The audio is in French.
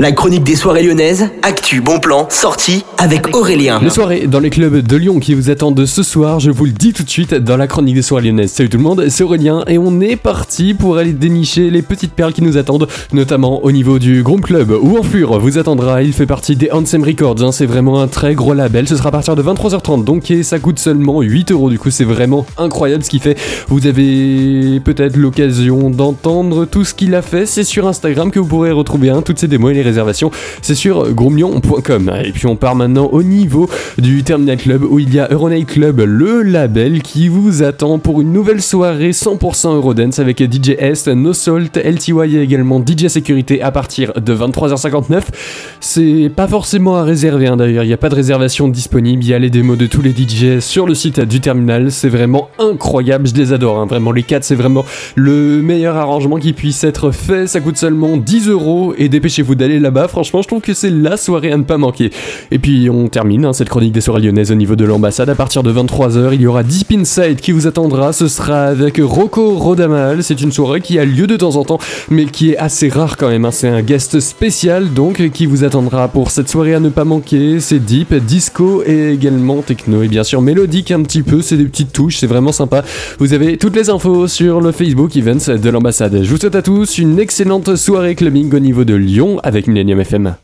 La chronique des soirées lyonnaises, actu, bon plan, sortie avec Aurélien. Les soirées dans les clubs de Lyon qui vous attendent ce soir, je vous le dis tout de suite dans la chronique des soirées lyonnaises. Salut tout le monde, c'est Aurélien et on est parti pour aller dénicher les petites perles qui nous attendent, notamment au niveau du Groom Club où Enflure vous attendra. Il fait partie des Handsome Records, hein. c'est vraiment un très gros label. Ce sera à partir de 23h30 donc et ça coûte seulement 8 euros. Du coup, c'est vraiment incroyable ce qu'il fait. Vous avez peut-être l'occasion d'entendre tout ce qu'il a fait. C'est sur Instagram que vous pourrez retrouver hein, toutes ces démos et les c'est sur gromlion.com. Et puis on part maintenant au niveau du Terminal Club où il y a Euronight Club, le label qui vous attend pour une nouvelle soirée 100% Eurodance avec DJ S, No Salt, LTY et également DJ Sécurité à partir de 23h59. C'est pas forcément à réserver hein, d'ailleurs, il n'y a pas de réservation disponible, il y a les démos de tous les DJ sur le site du Terminal, c'est vraiment incroyable, je les adore, hein. vraiment les 4 c'est vraiment le meilleur arrangement qui puisse être fait, ça coûte seulement 10 euros et dépêchez-vous d'aller là-bas. Franchement, je trouve que c'est la soirée à ne pas manquer. Et puis on termine hein, cette chronique des soirées lyonnaises au niveau de l'ambassade. À partir de 23h, il y aura Deep Inside qui vous attendra. Ce sera avec Rocco Rodamal. C'est une soirée qui a lieu de temps en temps, mais qui est assez rare quand même. Hein. C'est un guest spécial donc qui vous attendra pour cette soirée à ne pas manquer. C'est deep, disco et également techno et bien sûr mélodique un petit peu. C'est des petites touches, c'est vraiment sympa. Vous avez toutes les infos sur le Facebook Events de l'ambassade. Je vous souhaite à tous une excellente soirée clubbing au niveau de Lyon avec Millennium FM.